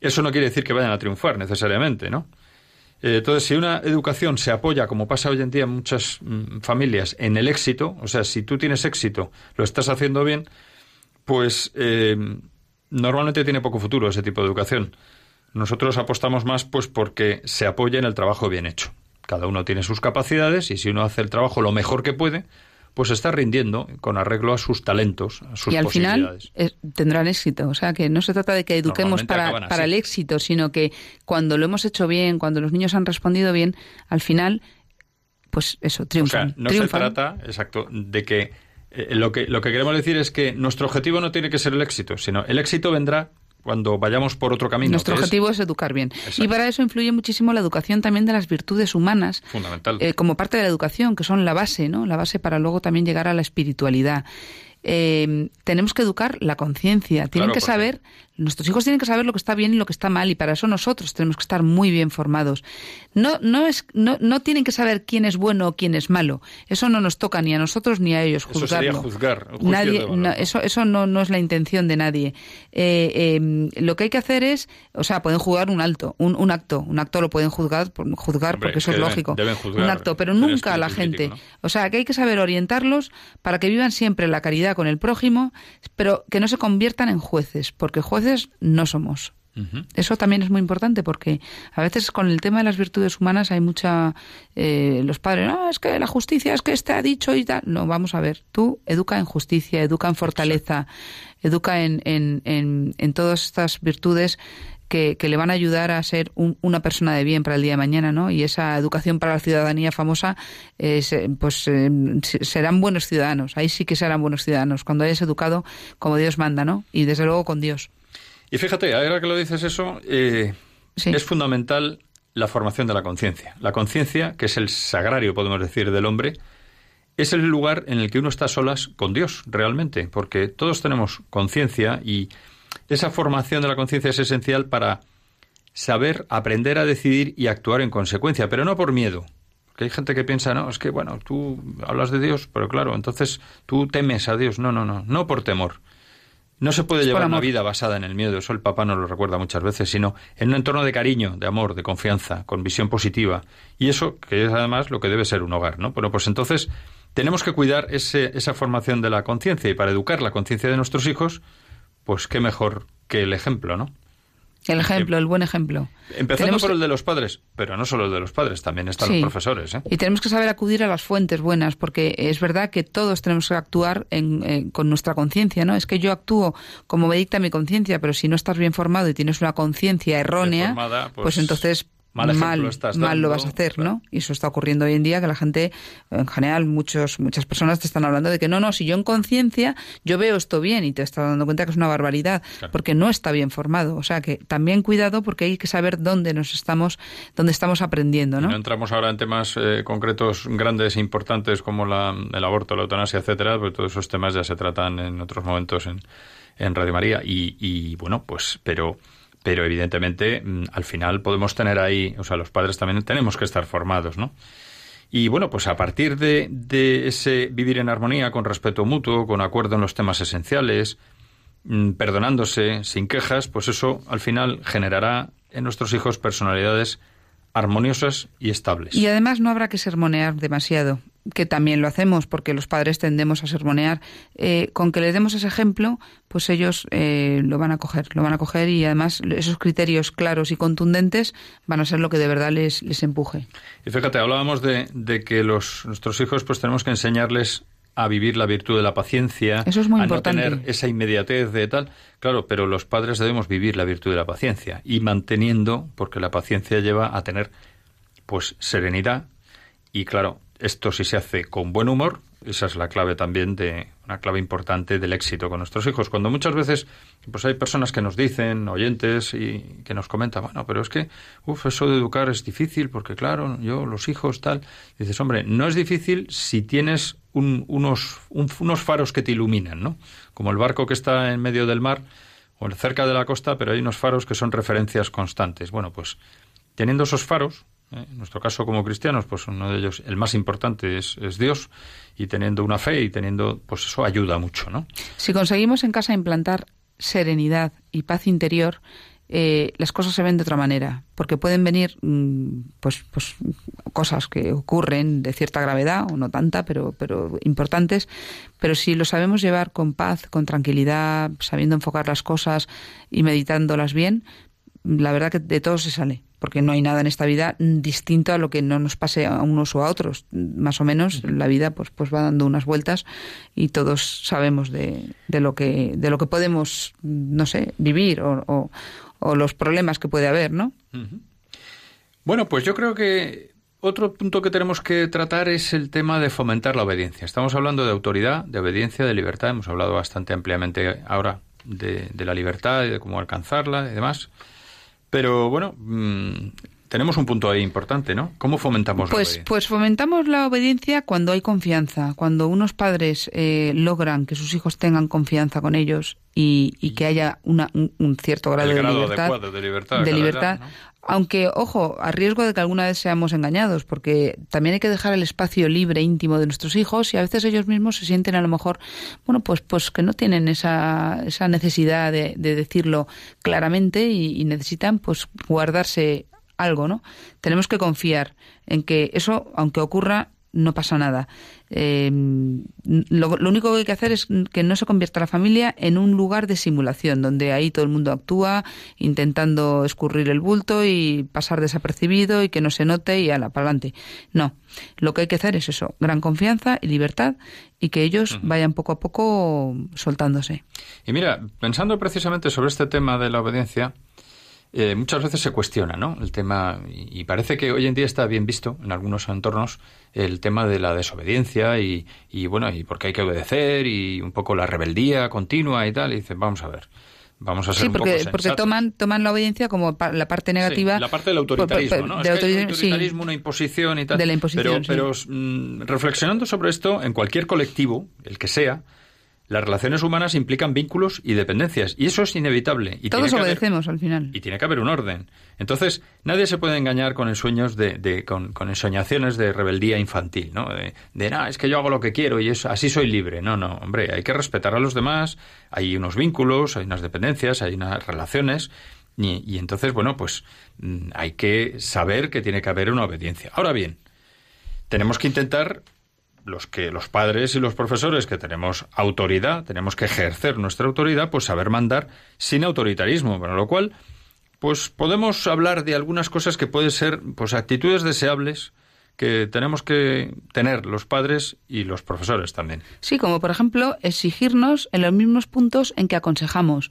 Eso no quiere decir que vayan a triunfar necesariamente, ¿no? Eh, entonces, si una educación se apoya, como pasa hoy en día en muchas mm, familias, en el éxito, o sea, si tú tienes éxito, lo estás haciendo bien, pues eh, normalmente tiene poco futuro ese tipo de educación. Nosotros apostamos más, pues, porque se apoya en el trabajo bien hecho. Cada uno tiene sus capacidades y si uno hace el trabajo lo mejor que puede, pues está rindiendo con arreglo a sus talentos, a sus y al final posibilidades. tendrán éxito. O sea, que no se trata de que eduquemos para, el éxito, sino que cuando lo hemos hecho bien, cuando los niños han respondido bien, al final, pues eso, O sea, triunfan. no se triunfan. trata, exacto, de que eh, lo que lo que queremos decir es que nuestro objetivo no tiene que ser el éxito, sino el éxito vendrá cuando vayamos por otro camino. Nuestro es objetivo es educar bien. Exacto. Y para eso influye muchísimo la educación también de las virtudes humanas, fundamental. eh, como parte de la educación, que son la base, ¿no? La base para luego también llegar a la espiritualidad. Eh, tenemos que educar la conciencia. Tienen Claro, que saber, nuestros hijos tienen que saber lo que está bien y lo que está mal, y para eso nosotros tenemos que estar muy bien formados. No, no es, no, no tienen que saber quién es bueno o quién es malo. Eso no nos toca ni a nosotros ni a ellos Eso juzgarlo. sería juzgar, Nadie, no, eso, eso no, no es la intención de nadie. Eh, eh, lo que hay que hacer es, o sea, pueden juzgar un alto, un, un acto, un acto lo pueden juzgar, juzgar Hombre, porque es eso es deben- lógico. deben juzgar un acto, pero nunca a la gente. crítico, O sea, que hay que saber orientarlos para que vivan siempre la caridad con el prójimo, pero que no se conviertan en jueces, porque jueces no somos. Eso también es muy importante porque a veces con el tema de las virtudes humanas hay mucha... eh, los padres, no, es que la justicia, es que este ha dicho y tal. No, vamos a ver, tú educa en justicia, educa en fortaleza, educa en, en, en, en todas estas virtudes que, que le van a ayudar a ser un- una persona de bien para el día de mañana, ¿no? Y esa educación para la ciudadanía famosa, eh, se- pues eh, se- serán buenos ciudadanos. Ahí sí que serán buenos ciudadanos, cuando hayas educado como Dios manda, ¿no? Y desde luego con Dios. Y fíjate, ahora que lo dices eso, eh, Sí. es fundamental la formación de la conciencia. La conciencia, que es el sagrario, podemos decir, del hombre, es el lugar en el que uno está a solas con Dios, realmente, porque todos tenemos conciencia y esa formación de la conciencia es esencial para saber, aprender a decidir y actuar en consecuencia, pero no por miedo. Porque hay gente que piensa, no, es que, bueno, tú hablas de Dios, pero claro, entonces tú temes a Dios. No, no, no, no por temor. No se puede Es llevar una vida basada en el miedo, eso el Papa nos lo recuerda muchas veces, sino en un entorno de cariño, de amor, de confianza, con visión positiva. Y eso, que es además lo que debe ser un hogar, ¿no? Bueno, pues entonces tenemos que cuidar ese, esa formación de la conciencia y para educar la conciencia de nuestros hijos, pues qué mejor que el ejemplo, ¿no? El ejemplo, el buen ejemplo. Empezando Tenemos por el de los padres, pero no solo el de los padres, también están Sí. los profesores, ¿eh? Y tenemos que saber acudir a las fuentes buenas, porque es verdad que todos tenemos que actuar en- eh, con nuestra conciencia, ¿no? Es que yo actúo como me dicta mi conciencia, pero si no estás bien formado y tienes una conciencia errónea, Formada, pues, pues, entonces mal ejemplo mal, estás mal lo vas a hacer, claro. ¿no? Y eso está ocurriendo hoy en día, que la gente, en general, muchos, muchas personas te están hablando de que no, no, si yo en conciencia, yo veo esto bien y te estás dando cuenta que es una barbaridad, Claro. porque no está bien formado. O sea que también cuidado porque hay que saber dónde nos estamos, dónde estamos aprendiendo, Y ¿no? no entramos ahora en temas eh, concretos grandes e importantes como la- el aborto, la eutanasia, etcétera, porque todos esos temas ya se tratan en otros momentos en, en Radio María. Y, y, bueno, pues, pero, pero evidentemente mm, al final podemos tener ahí, o sea, los padres también tenemos que estar formados, ¿no? Y bueno, pues a partir de, de ese vivir en armonía, con respeto mutuo, con acuerdo en los temas esenciales, mm, perdonándose, sin quejas, pues eso al final generará en nuestros hijos personalidades armoniosas y estables. Y además no habrá que sermonear demasiado, que también lo hacemos porque los padres tendemos a sermonear. Eh, con que les demos ese ejemplo, pues ellos eh, lo van a coger, lo van a coger y además esos criterios claros y contundentes van a ser lo que de verdad les, les empuje. Y fíjate, hablábamos de, de que los, nuestros hijos pues tenemos que enseñarles a vivir la virtud de la paciencia, Eso es muy a importante. no tener esa inmediatez de tal. Claro, pero los padres debemos vivir la virtud de la paciencia y manteniendo, porque la paciencia lleva a tener pues serenidad y claro, esto si se hace con buen humor, esa es la clave también de una clave importante del éxito con nuestros hijos. Cuando muchas veces pues hay personas que nos dicen, oyentes y que nos comentan, bueno, pero es que uf, eso de educar es difícil porque claro, yo los hijos tal, dices, hombre, no es difícil si tienes un- unos un- unos faros que te iluminan, ¿no? Como el barco que está en medio del mar o cerca de la costa, pero hay unos faros que son referencias constantes. Bueno, pues teniendo esos faros, ¿eh? en nuestro caso como cristianos, pues uno de ellos, el más importante es, es Dios, y teniendo una fe y teniendo, pues eso ayuda mucho, ¿no? Si conseguimos en casa implantar serenidad y paz interior, eh, las cosas se ven de otra manera, porque pueden venir mm, pues, pues cosas que ocurren de cierta gravedad o no tanta, pero, pero importantes, pero si lo sabemos llevar con paz, con tranquilidad, sabiendo enfocar las cosas y meditándolas bien, la verdad que de todo se sale, porque no hay nada en esta vida distinto a lo que no nos pase a unos o a otros. Más o menos la vida pues, pues va dando unas vueltas y todos sabemos de, de lo, que, de lo que podemos, no sé, vivir o, o, los problemas que puede haber, ¿no? Bueno, pues yo creo que otro punto que tenemos que tratar es el tema de fomentar la obediencia. Estamos hablando de autoridad, de obediencia, de libertad. Hemos hablado bastante ampliamente ahora de, la libertad y de cómo alcanzarla y demás. Pero bueno, mm, tenemos un punto ahí importante, ¿no? ¿Cómo fomentamos pues, la obediencia? Pues fomentamos la obediencia cuando hay confianza, cuando unos padres eh, logran que sus hijos tengan confianza con ellos y, que haya una, un, cierto grado, de libertad. de libertad. De libertad. Aunque, ojo, a riesgo de que alguna vez seamos engañados, porque también hay que dejar el espacio libre, íntimo de nuestros hijos y a veces ellos mismos se sienten a lo mejor, bueno, pues, pues que no tienen esa, esa necesidad de, decirlo claramente y, necesitan pues guardarse algo, ¿no? Tenemos que confiar en que eso, aunque ocurra, no pasa nada. Eh, lo, único que hay que hacer es que no se convierta la familia en un lugar de simulación, donde ahí todo el mundo actúa intentando escurrir el bulto y pasar desapercibido y que no se note y ala, para adelante. No, lo que hay que hacer es eso, gran confianza y libertad y que ellos vayan poco a poco soltándose. Y mira, pensando precisamente sobre este tema de la obediencia, eh, muchas veces se cuestiona, ¿no? El tema, y parece que hoy en día está bien visto en algunos entornos el tema de la desobediencia y, y bueno, y porque hay que obedecer y un poco la rebeldía continua y tal. Y dicen, vamos a ver. Vamos a ser sí, porque, porque toman, toman la obediencia como la parte negativa. la parte del autoritarismo, ¿no? es autoritarismo, una imposición y tal. De la imposición, pero, pero mm, reflexionando sobre esto, en cualquier colectivo, el que sea, las relaciones humanas implican vínculos y dependencias, y eso es inevitable. Y Todos obedecemos al final. Y tiene que haber un orden. Entonces, nadie se puede engañar con sueños de, de con, con, ensoñaciones de rebeldía infantil, ¿no? De, de es que yo hago lo que quiero y es, así soy libre. No, no, hombre, hay que respetar a los demás, hay unos vínculos, hay unas dependencias, hay unas relaciones, y, y entonces, bueno, pues mm, hay que saber que tiene que haber una obediencia. Ahora bien, tenemos que intentar los que los padres y los profesores que tenemos autoridad, tenemos que ejercer nuestra autoridad, pues saber mandar sin autoritarismo, para lo cual pues podemos hablar de algunas cosas que pueden ser pues actitudes deseables que tenemos que tener los padres y los profesores también. Sí, como por ejemplo exigirnos en los mismos puntos en que aconsejamos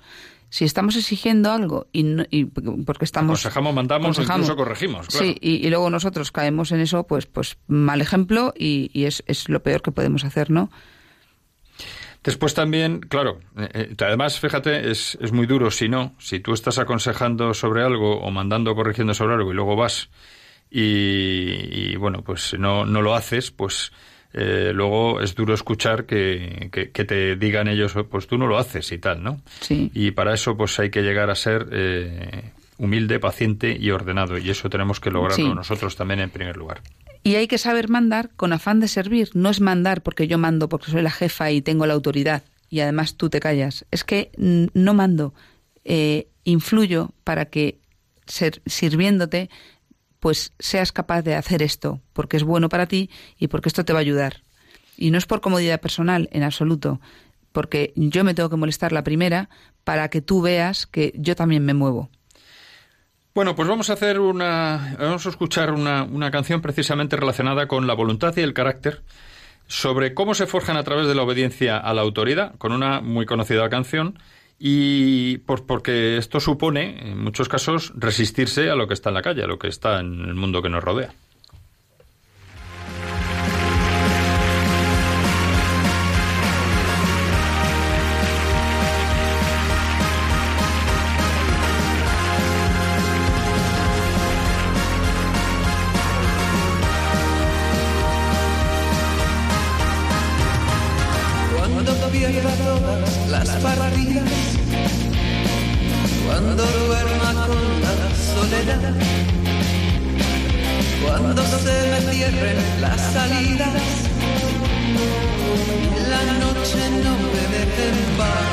si estamos exigiendo algo y, y porque estamos aconsejamos mandamos incluso corregimos claro. sí y, luego nosotros caemos en eso pues pues mal ejemplo y, es, es, lo peor que podemos hacer no Después también, claro, eh, eh, además, fíjate, es, es muy duro si no, si tú estás aconsejando sobre algo o mandando corrigiendo sobre algo y luego vas y, y bueno, pues no, no lo haces, pues eh, luego es duro escuchar que, que, te digan ellos, pues tú no lo haces y tal, ¿no? Sí. Y para eso pues hay que llegar a ser eh, humilde, paciente y ordenado. Y eso tenemos que lograrlo nosotros también en primer lugar. Y hay que saber mandar con afán de servir. No es mandar porque yo mando, porque soy la jefa y tengo la autoridad y además tú te callas. Es que no mando, eh, influyo para que ser, sirviéndote pues seas capaz de hacer esto, porque es bueno para ti y porque esto te va a ayudar. Y no es por comodidad personal, en absoluto, porque yo me tengo que molestar la primera para que tú veas que yo también me muevo. Bueno, pues vamos a hacer una, vamos a escuchar una, una canción precisamente relacionada con la voluntad y el carácter sobre cómo se forjan a través de la obediencia a la autoridad, con una muy conocida canción y por, porque esto supone, en muchos casos, resistirse a lo que está en la calle, a lo que está en el mundo que nos rodea. pierda todas las partidas. Cuando duerma con la soledad. Cuando se me cierren las salidas. La noche no me deje en paz.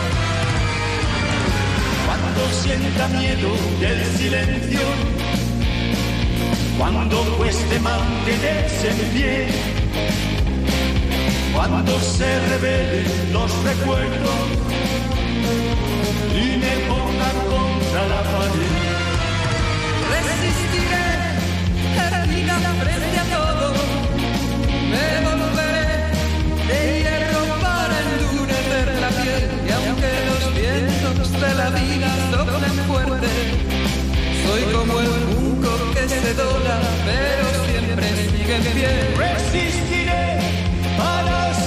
Cuando sienta miedo del silencio. Cuando cueste mantenerse en pie cuando se revelen los recuerdos y me pongan contra la pared. Resistiré, herida frente a todo, me volveré de hierro para endurecer la piel y aunque los vientos de la vida soplen fuerte, soy como el junco que se dobla, pero siempre sigue en. Resistiré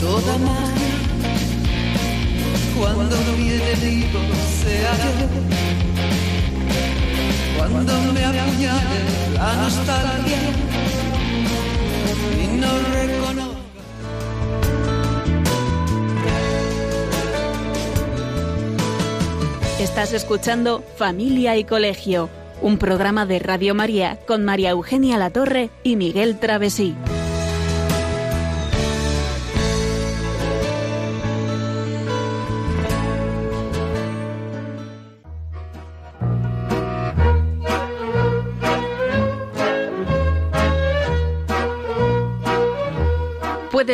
Toda magia. Cuando mi enemigo sea yo. Cuando me apuñale la nostalgia y no reconozca. Estás escuchando Familia y Colegio, un programa de Radio María con María Eugenia Latorre y Miguel Travesí.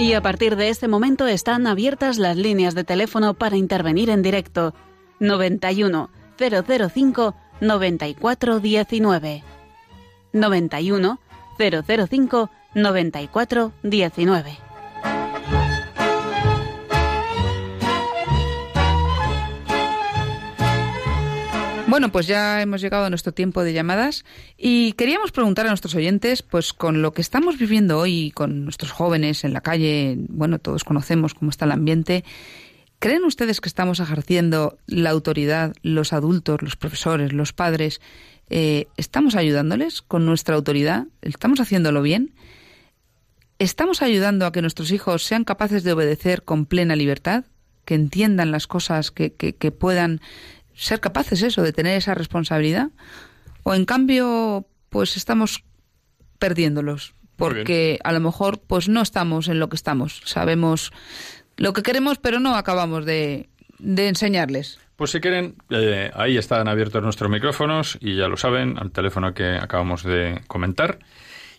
Y a partir de este momento están abiertas las líneas de teléfono para intervenir en directo. 91 005 94 19 91 005 94 Bueno, pues ya hemos llegado a nuestro tiempo de llamadas y queríamos preguntar a nuestros oyentes, pues con lo que estamos viviendo hoy, con nuestros jóvenes en la calle, bueno, todos conocemos cómo está el ambiente, ¿creen ustedes que estamos ejerciendo la autoridad, los adultos, los profesores, los padres? Eh, ¿Estamos ayudándoles con nuestra autoridad? ¿Estamos haciéndolo bien? ¿Estamos ayudando a que nuestros hijos sean capaces de obedecer con plena libertad? que entiendan las cosas, que, que, que puedan ser capaces eso, de tener esa responsabilidad. O en cambio, pues estamos perdiéndolos, porque a lo mejor pues no estamos en lo que estamos. Sabemos lo que queremos, pero no acabamos de, de enseñarles. Pues si quieren, eh, ahí están abiertos nuestros micrófonos y ya lo saben, al teléfono que acabamos de comentar.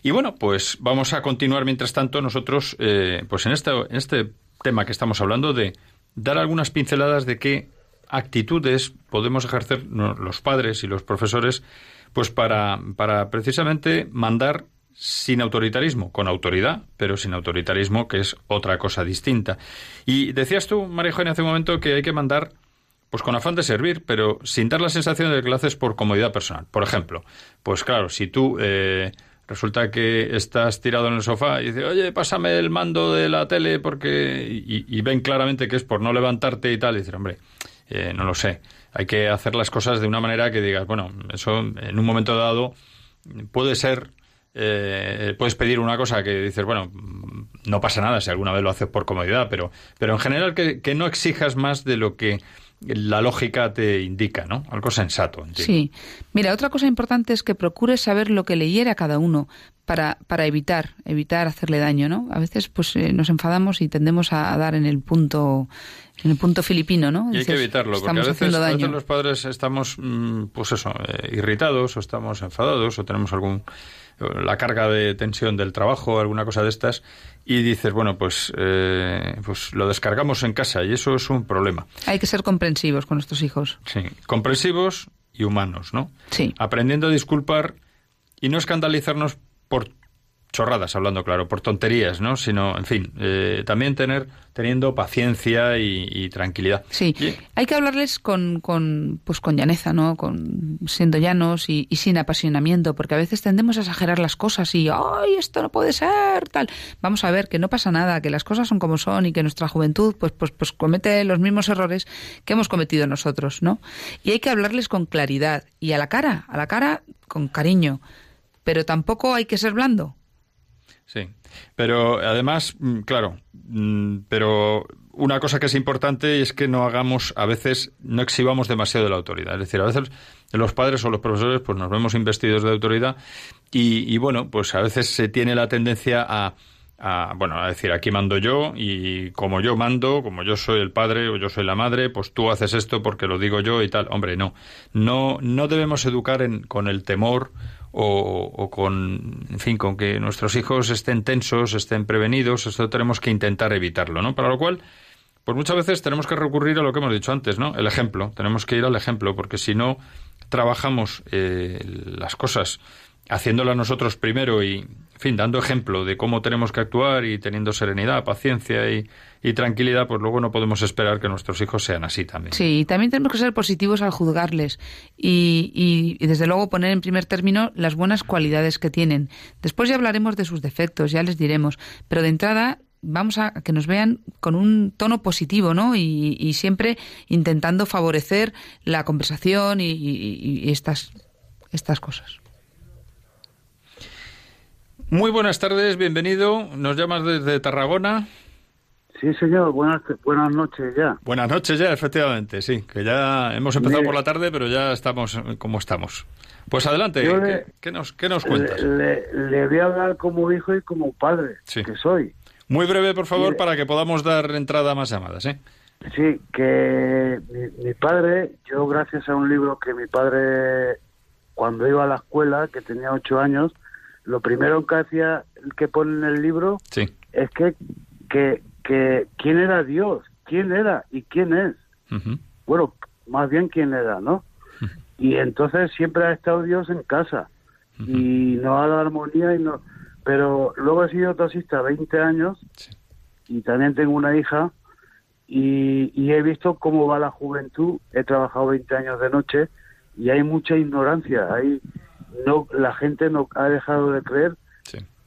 Y bueno, pues vamos a continuar mientras tanto nosotros, eh, pues en este, en este tema que estamos hablando de dar algunas pinceladas de qué actitudes podemos ejercer los padres y los profesores pues para, para precisamente mandar sin autoritarismo, con autoridad, pero sin autoritarismo, que es otra cosa distinta. Y decías tú, María Eugenia, hace un momento que hay que mandar pues con afán de servir, pero sin dar la sensación de que lo haces por comodidad personal. Por ejemplo, pues claro, si tú eh, resulta que estás tirado en el sofá y dices, oye, pásame el mando de la tele porque... Y, ven claramente que es por no levantarte y tal, y dices, hombre, eh, no lo sé. Hay que hacer las cosas de una manera que digas, bueno, eso en un momento dado puede ser, eh, puedes pedir una cosa que dices, bueno, no pasa nada si alguna vez lo haces por comodidad, pero, pero en general que, que no exijas más de lo que la lógica te indica, ¿no? Algo sensato. Sí. Mira, otra cosa importante es que procures saber lo que le a cada uno para, para evitar, evitar hacerle daño, ¿no? A veces pues eh, nos enfadamos y tendemos a, dar en el punto en el punto filipino, ¿no? Y hay que evitarlo, porque a veces, los padres estamos, mm, pues eso, eh, irritados o estamos enfadados o tenemos algún la carga de tensión del trabajo, alguna cosa de estas, y dices, bueno, pues, eh, pues lo descargamos en casa y eso es un problema. Hay que ser comprensivos con nuestros hijos. Sí, comprensivos y humanos, ¿no? Sí. Aprendiendo a disculpar y no escandalizarnos por chorradas, hablando claro, por tonterías, ¿no? Sino, en fin, eh, también tener teniendo paciencia y, tranquilidad. Sí, hay que hablarles con, con, pues con llaneza, ¿no? Con, siendo llanos y, sin apasionamiento, porque a veces tendemos a exagerar las cosas y, ¡ay, esto no puede ser! tal. Vamos a ver que no pasa nada, que las cosas son como son y que nuestra juventud pues, pues, pues comete los mismos errores que hemos cometido nosotros, ¿no? Y hay que hablarles con claridad y a la cara, a la cara con cariño, pero tampoco hay que ser blando Sí, pero además, mm, claro, mm, pero una cosa que es importante es que no hagamos, a veces, no exhibamos demasiado de la autoridad. Es decir, a veces los padres o los profesores pues nos vemos investidos de autoridad y, bueno, pues a veces se tiene la tendencia a, a, bueno, a decir, aquí mando yo y como yo mando, como yo soy el padre o yo soy la madre, pues tú haces esto porque lo digo yo y tal. Hombre, no. No, no debemos educar en, con el temor o, con, en fin, con que nuestros hijos estén tensos, estén prevenidos, esto tenemos que intentar evitarlo, ¿no? Para lo cual, pues muchas veces tenemos que recurrir a lo que hemos dicho antes, ¿no? El ejemplo, tenemos que ir al ejemplo, porque si no trabajamos eh, las cosas haciéndolas nosotros primero y, en fin, dando ejemplo de cómo tenemos que actuar y teniendo serenidad, paciencia y, tranquilidad, pues luego no podemos esperar que nuestros hijos sean así también. Sí, también tenemos que ser positivos al juzgarles y, y, desde luego poner en primer término las buenas cualidades que tienen. Después ya hablaremos de sus defectos, ya les diremos, pero de entrada vamos a que nos vean con un tono positivo, ¿no? Y, y siempre intentando favorecer la conversación y, y estas, estas cosas. Muy buenas tardes, bienvenido. Nos llamas desde Tarragona. Sí, señor, buenas, buenas noches ya. Buenas noches ya, efectivamente, sí, que ya hemos empezado por la tarde, pero ya estamos como estamos. Pues adelante, ¿qué, nos, qué nos cuentas? Le, voy a hablar como hijo y como padre que soy. Muy breve, por favor, para que podamos dar entrada a más llamadas, ¿eh? Sí, que mi, mi padre, yo gracias a un libro que mi padre, cuando iba a la escuela, que tenía ocho años, lo primero que hacía, que pone en el libro, es que, que, que, quién era Dios, quién era y quién es. Bueno, más bien quién era, ¿no? Y entonces siempre ha estado Dios en casa. Y no ha dado armonía y no... Pero luego he sido taxista 20 años y también tengo una hija y, y he visto cómo va la juventud. He trabajado 20 años de noche y hay mucha ignorancia, hay no la gente no ha dejado de creer.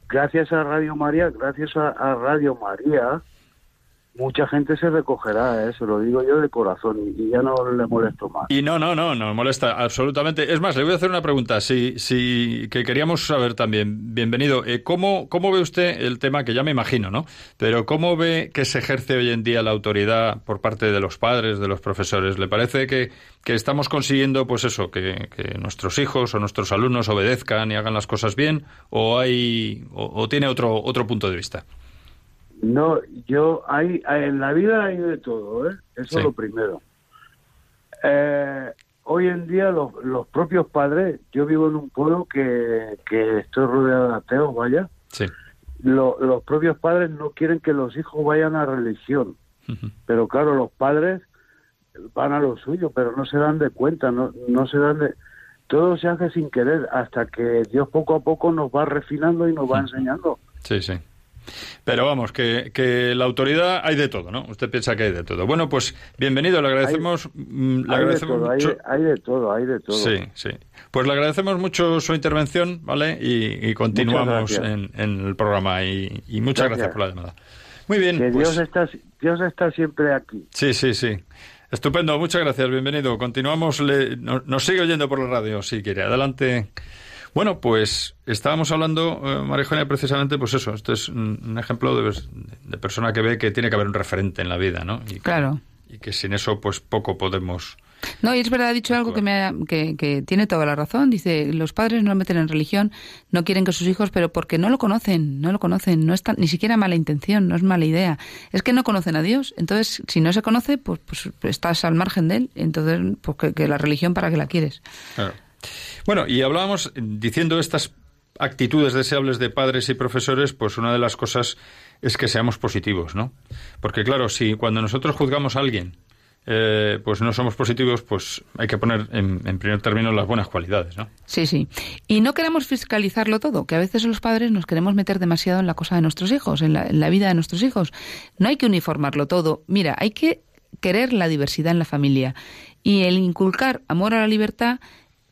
Gracias a Radio María, gracias a, Radio María, mucha gente se recogerá, ¿eh? se lo digo yo de corazón y, ya no le molesto más. Y no, no, no, no molesta absolutamente. Es más, le voy a hacer una pregunta, si, si que queríamos saber también. Bienvenido. Eh, ¿cómo, ¿Cómo ve usted el tema que ya me imagino, no? Pero cómo ve que se ejerce hoy en día la autoridad por parte de los padres, de los profesores? ¿Le parece que que estamos consiguiendo, pues eso, que, nuestros hijos o nuestros alumnos obedezcan y hagan las cosas bien, o hay, o, tiene otro otro punto de vista. No, yo hay, en la vida hay de todo, ¿eh? Eso es lo primero. Eh, hoy en día los, los propios padres, yo vivo en un pueblo que, que estoy rodeado de ateos, vaya. Sí. los propios padres no quieren que los hijos vayan a religión. Pero claro, los padres van a lo suyo, pero no se dan de cuenta, no, no se dan de... Todo se hace sin querer hasta que Dios poco a poco nos va refinando y nos va enseñando. Sí, sí. Pero vamos, que, que, la autoridad hay de todo, ¿no? Usted piensa que hay de todo. Bueno, pues bienvenido, le agradecemos, mm, le agradecemos mucho. Hay, de todo, hay de todo. Sí, sí. Pues le agradecemos mucho su intervención, ¿vale? Y, continuamos en, el programa y, muchas gracias. por la llamada. Muy bien. Que pues Dios, está, Dios está siempre aquí. Sí, sí, sí. Estupendo, muchas gracias, bienvenido. Continuamos, nos sigue oyendo por la radio, si quiere. Adelante. Bueno, pues estábamos hablando, eh, María precisamente, pues eso, esto es un, ejemplo de, de, persona que ve que tiene que haber un referente en la vida, ¿no? Y claro. Y que sin eso, pues poco podemos no, y es verdad, ha dicho algo que, me que, tiene toda la razón. Dice, los padres no lo meten en religión, no quieren que sus hijos, pero porque no lo conocen, no lo conocen, no es ni siquiera mala intención, no es mala idea. Es que no conocen a Dios. Entonces, si no se conoce, pues, pues estás al margen de él. Entonces, pues que, la religión, ¿para qué la quieres? Bueno, y hablábamos, diciendo estas actitudes deseables de padres y profesores, pues una de las cosas es que seamos positivos, ¿no? Porque claro, si cuando nosotros juzgamos a alguien, eh, pues no somos positivos, pues hay que poner en, primer término las buenas cualidades, ¿no? Sí, sí. Y no queremos fiscalizarlo todo, que a veces los padres nos queremos meter demasiado en la cosa de nuestros hijos, en la, en la vida de nuestros hijos. No hay que uniformarlo todo. Mira, hay que querer la diversidad en la familia y el inculcar amor a la libertad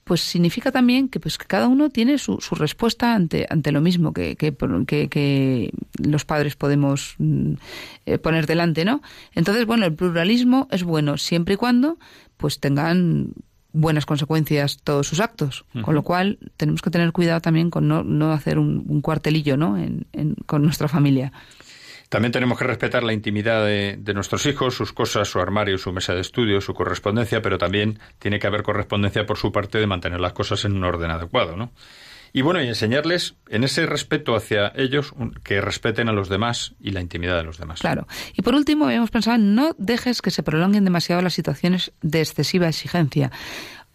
pues significa también que pues que cada uno tiene su, su respuesta ante, ante lo mismo que, que, que, los padres podemos mm, eh, poner delante, ¿no? Entonces, bueno, el pluralismo es bueno siempre y cuando pues tengan buenas consecuencias todos sus actos, con lo cual tenemos que tener cuidado también con no, no hacer un, cuartelillo, ¿no? en, con nuestra familia. También tenemos que respetar la intimidad de, nuestros hijos, sus cosas, su armario, su mesa de estudio, su correspondencia, pero también tiene que haber correspondencia por su parte de mantener las cosas en un orden adecuado, ¿no? Y bueno, y enseñarles en ese respeto hacia ellos que respeten a los demás y la intimidad de los demás. Claro. Y por último, habíamos pensado, no dejes que se prolonguen demasiado las situaciones de excesiva exigencia.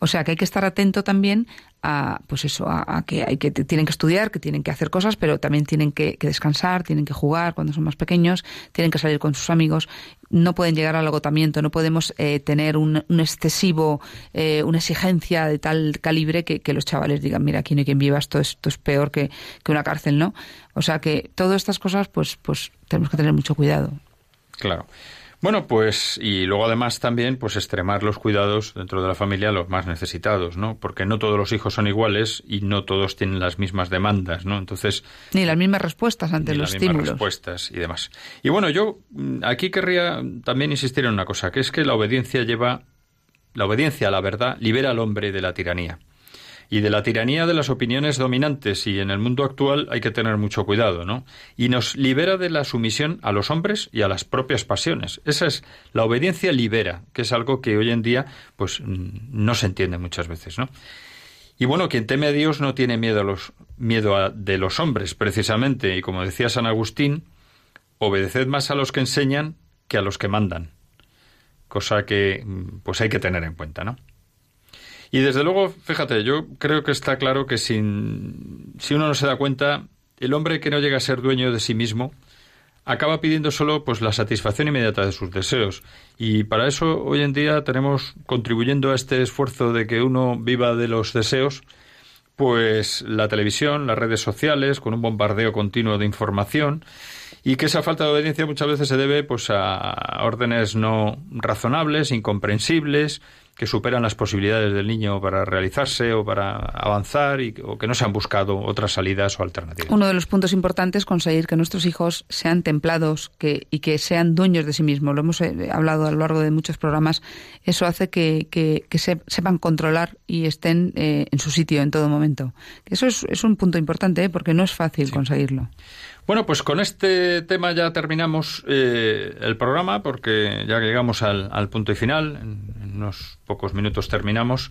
O sea que hay que estar atento también a, pues eso, a, que hay que tienen que estudiar, que tienen que hacer cosas, pero también tienen que, descansar, tienen que jugar cuando son más pequeños, tienen que salir con sus amigos, no pueden llegar al agotamiento, no podemos eh, tener un, un excesivo, eh, una exigencia de tal calibre que, que, los chavales digan, mira, aquí no hay quien viva, esto, esto es peor que, que una cárcel, ¿no? O sea que todas estas cosas, pues, pues tenemos que tener mucho cuidado. Claro. Bueno, pues y luego además también pues extremar los cuidados dentro de la familia a los más necesitados, ¿no? Porque no todos los hijos son iguales y no todos tienen las mismas demandas, ¿no? Entonces ni las mismas respuestas ante ni los las mismas respuestas y demás. Y bueno, yo mm, aquí querría también insistir en una cosa, que es que la obediencia lleva la obediencia a la verdad libera al hombre de la tiranía y de la tiranía de las opiniones dominantes y en el mundo actual hay que tener mucho cuidado, ¿no? Y nos libera de la sumisión a los hombres y a las propias pasiones. Esa es la obediencia libera, que es algo que hoy en día pues no se entiende muchas veces, ¿no? Y bueno, quien teme a Dios no tiene miedo a los miedo de los hombres, precisamente, y como decía San Agustín, obedeced más a los que enseñan que a los que mandan. Cosa que pues hay que tener en cuenta, ¿no? Y desde luego, fíjate, yo creo que está claro que sin, si uno no se da cuenta, el hombre que no llega a ser dueño de sí mismo acaba pidiendo solo pues la satisfacción inmediata de sus deseos. Y para eso hoy en día tenemos contribuyendo a este esfuerzo de que uno viva de los deseos, pues la televisión, las redes sociales, con un bombardeo continuo de información, y que esa falta de obediencia muchas veces se debe pues a órdenes no razonables, incomprensibles, que superan las posibilidades del niño para realizarse o para avanzar y, o que no se han buscado otras salidas o alternativas. Uno de los puntos importantes es conseguir que nuestros hijos sean templados que, y que sean dueños de sí mismos. Lo hemos eh, hablado a lo largo de muchos programas. Eso hace que, que, se, sepan controlar y estén eh, en su sitio en todo momento. Eso es, es un punto importante ¿eh? porque no es fácil conseguirlo. Bueno, pues con este tema ya terminamos eh, el programa porque ya llegamos al, al punto y final. Unos pocos minutos terminamos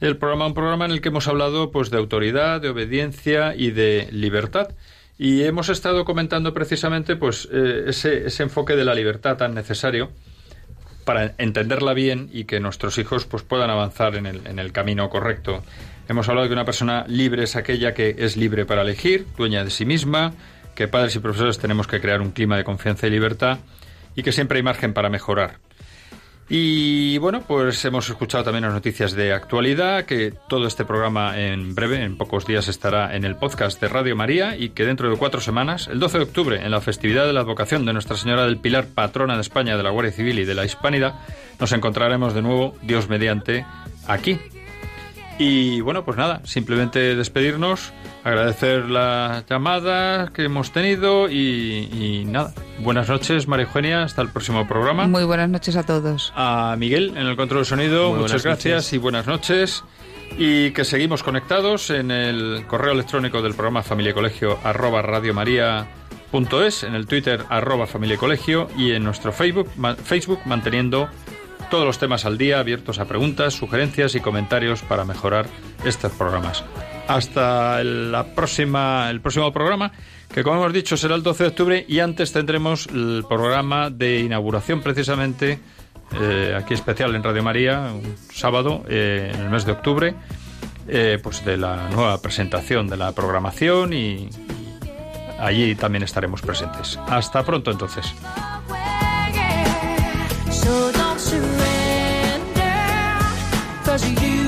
el programa, un programa en el que hemos hablado pues de autoridad, de obediencia y de libertad. Y hemos estado comentando precisamente pues eh, ese, ese enfoque de la libertad tan necesario para entenderla bien y que nuestros hijos pues puedan avanzar en el, en el camino correcto. Hemos hablado de que una persona libre es aquella que es libre para elegir, dueña de sí misma, que padres y profesores tenemos que crear un clima de confianza y libertad y que siempre hay margen para mejorar. Y bueno, pues hemos escuchado también las noticias de actualidad, que todo este programa en breve, en pocos días, estará en el podcast de Radio María y que dentro de cuatro semanas, el 12 de octubre, en la festividad de la advocación de Nuestra Señora del Pilar, patrona de España, de la Guardia Civil y de la Hispanidad, nos encontraremos de nuevo, Dios mediante, aquí. Y bueno, pues nada, simplemente despedirnos agradecer la llamada que hemos tenido y, nada. Buenas noches, María Eugenia. Hasta el próximo programa. Muy buenas noches a todos. A Miguel en el control de sonido. muchas gracias y buenas noches. Y que seguimos conectados en el correo electrónico del programa Familia Colegio arroba radiomaria.es, en el Twitter arroba Familia Colegio y en nuestro Facebook, Facebook manteniendo todos los temas al día, abiertos a preguntas, sugerencias y comentarios para mejorar estos programas hasta la próxima, el próximo programa, que como hemos dicho será el 12 de octubre y antes tendremos el programa de inauguración precisamente, eh, aquí especial en Radio María, un sábado eh, en el mes de octubre, eh, pues de la nueva presentación de la programación y allí también estaremos presentes. Hasta pronto entonces. cause you.